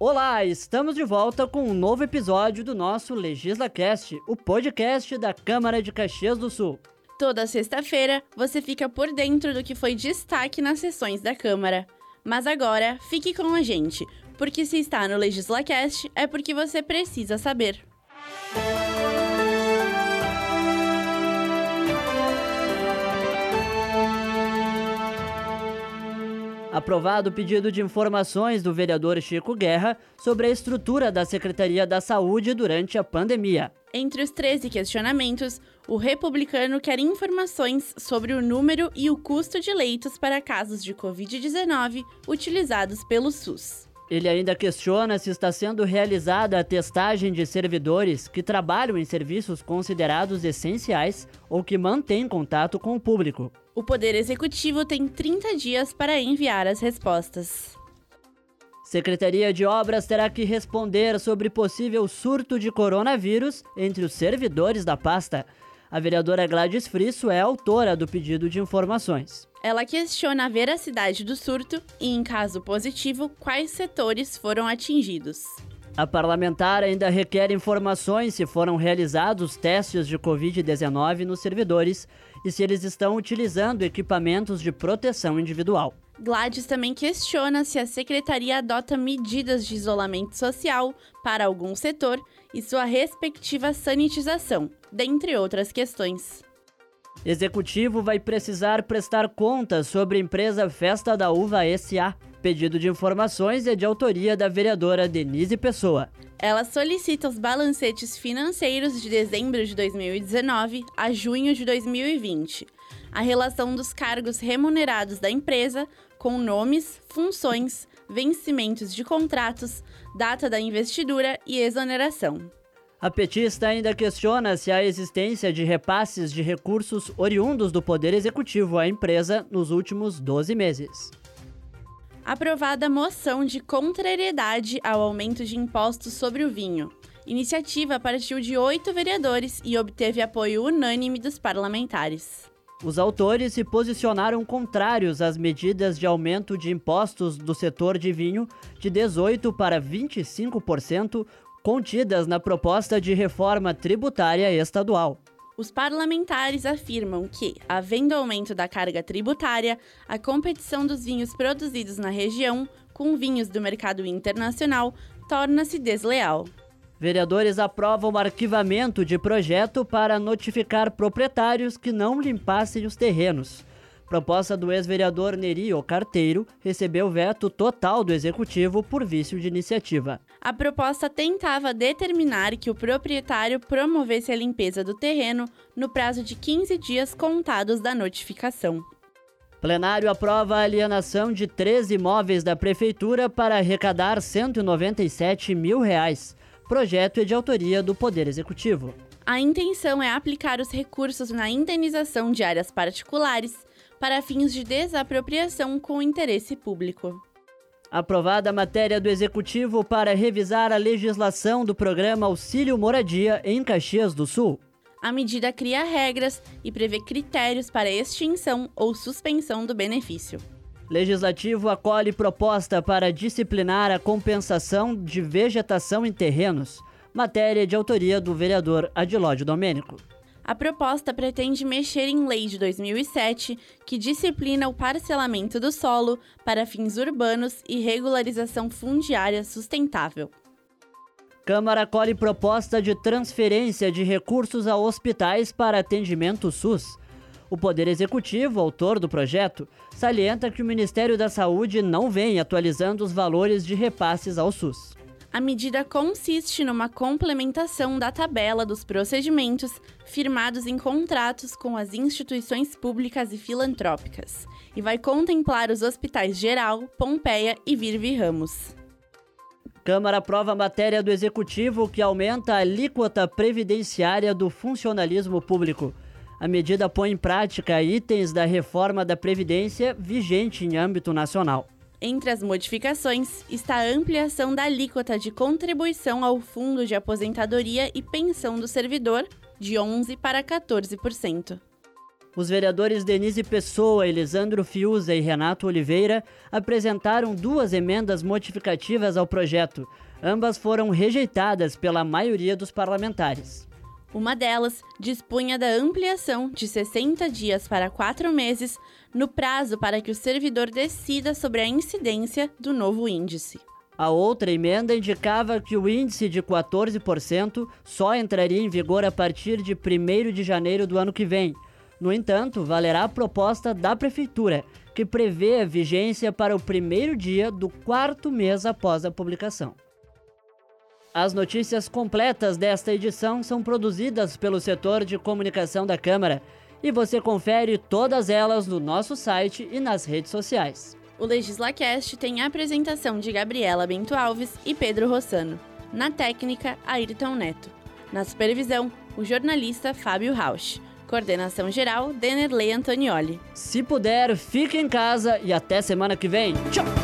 Olá, estamos de volta com um novo episódio do nosso LegislaCast, o podcast da Câmara de Caxias do Sul. Toda sexta-feira você fica por dentro do que foi destaque nas sessões da Câmara. Mas agora, fique com a gente, porque se está no LegislaCast é porque você precisa saber. Aprovado o pedido de informações do vereador Chico Guerra sobre a estrutura da Secretaria da Saúde durante a pandemia. Entre os 13 questionamentos, o republicano quer informações sobre o número e o custo de leitos para casos de Covid-19 utilizados pelo SUS. Ele ainda questiona se está sendo realizada a testagem de servidores que trabalham em serviços considerados essenciais ou que mantêm contato com o público. O Poder Executivo tem 30 dias para enviar as respostas. Secretaria de Obras terá que responder sobre possível surto de coronavírus entre os servidores da pasta. A vereadora Gladys Frisso é autora do pedido de informações. Ela questiona a veracidade do surto e, em caso positivo, quais setores foram atingidos. A parlamentar ainda requer informações se foram realizados testes de Covid-19 nos servidores e se eles estão utilizando equipamentos de proteção individual. Gladys também questiona se a secretaria adota medidas de isolamento social para algum setor e sua respectiva sanitização, dentre outras questões. Executivo vai precisar prestar contas sobre empresa Festa da Uva SA. Pedido de informações é de autoria da vereadora Denise Pessoa. Ela solicita os balancetes financeiros de dezembro de 2019 a junho de 2020, a relação dos cargos remunerados da empresa com nomes, funções, vencimentos de contratos, data da investidura e exoneração. A petista ainda questiona se a existência de repasses de recursos oriundos do Poder Executivo à empresa nos últimos 12 meses. Aprovada moção de contrariedade ao aumento de impostos sobre o vinho. Iniciativa partiu de oito vereadores e obteve apoio unânime dos parlamentares. Os autores se posicionaram contrários às medidas de aumento de impostos do setor de vinho de 18% para 25%, contidas na proposta de reforma tributária estadual. Os parlamentares afirmam que, havendo aumento da carga tributária, a competição dos vinhos produzidos na região com vinhos do mercado internacional torna-se desleal. Vereadores aprovam o arquivamento de projeto para notificar proprietários que não limpassem os terrenos. Proposta do ex-vereador Nerio Carteiro recebeu veto total do executivo por vício de iniciativa. A proposta tentava determinar que o proprietário promovesse a limpeza do terreno no prazo de 15 dias contados da notificação. Plenário aprova a alienação de 13 imóveis da prefeitura para arrecadar 197 mil reais. Projeto é de autoria do Poder Executivo. A intenção é aplicar os recursos na indenização de áreas particulares para fins de desapropriação com interesse público. Aprovada a matéria do Executivo para revisar a legislação do programa Auxílio Moradia em Caxias do Sul. A medida cria regras e prevê critérios para extinção ou suspensão do benefício. Legislativo acolhe proposta para disciplinar a compensação de vegetação em terrenos, matéria de autoria do vereador Adilódio Domênico. A proposta pretende mexer em lei de 2007 que disciplina o parcelamento do solo para fins urbanos e regularização fundiária sustentável. Câmara acolhe proposta de transferência de recursos a hospitais para atendimento SUS. O Poder Executivo, autor do projeto, salienta que o Ministério da Saúde não vem atualizando os valores de repasses ao SUS. A medida consiste numa complementação da tabela dos procedimentos firmados em contratos com as instituições públicas e filantrópicas e vai contemplar os hospitais Geral, Pompeia e Virvi Ramos. Câmara aprova a matéria do Executivo que aumenta a alíquota previdenciária do funcionalismo público. A medida põe em prática itens da reforma da Previdência vigente em âmbito nacional. Entre as modificações está a ampliação da alíquota de contribuição ao Fundo de Aposentadoria e Pensão do Servidor, de 11% para 14%. Os vereadores Denise Pessoa, Elisandro Fiuza e Renato Oliveira apresentaram duas emendas modificativas ao projeto. Ambas foram rejeitadas pela maioria dos parlamentares. Uma delas dispunha da ampliação de 60 dias para quatro meses no prazo para que o servidor decida sobre a incidência do novo índice. A outra emenda indicava que o índice de 14% só entraria em vigor a partir de 1 de janeiro do ano que vem. No entanto, valerá a proposta da Prefeitura, que prevê a vigência para o primeiro dia do quarto mês após a publicação. As notícias completas desta edição são produzidas pelo setor de comunicação da Câmara e você confere todas elas no nosso site e nas redes sociais. O LegislaCast tem a apresentação de Gabriela Bento Alves e Pedro Rossano. Na técnica, Ayrton Neto. Na supervisão, o jornalista Fábio Rausch. Coordenação geral, Denerley Antonioli. Se puder, fique em casa e até semana que vem. Tchau!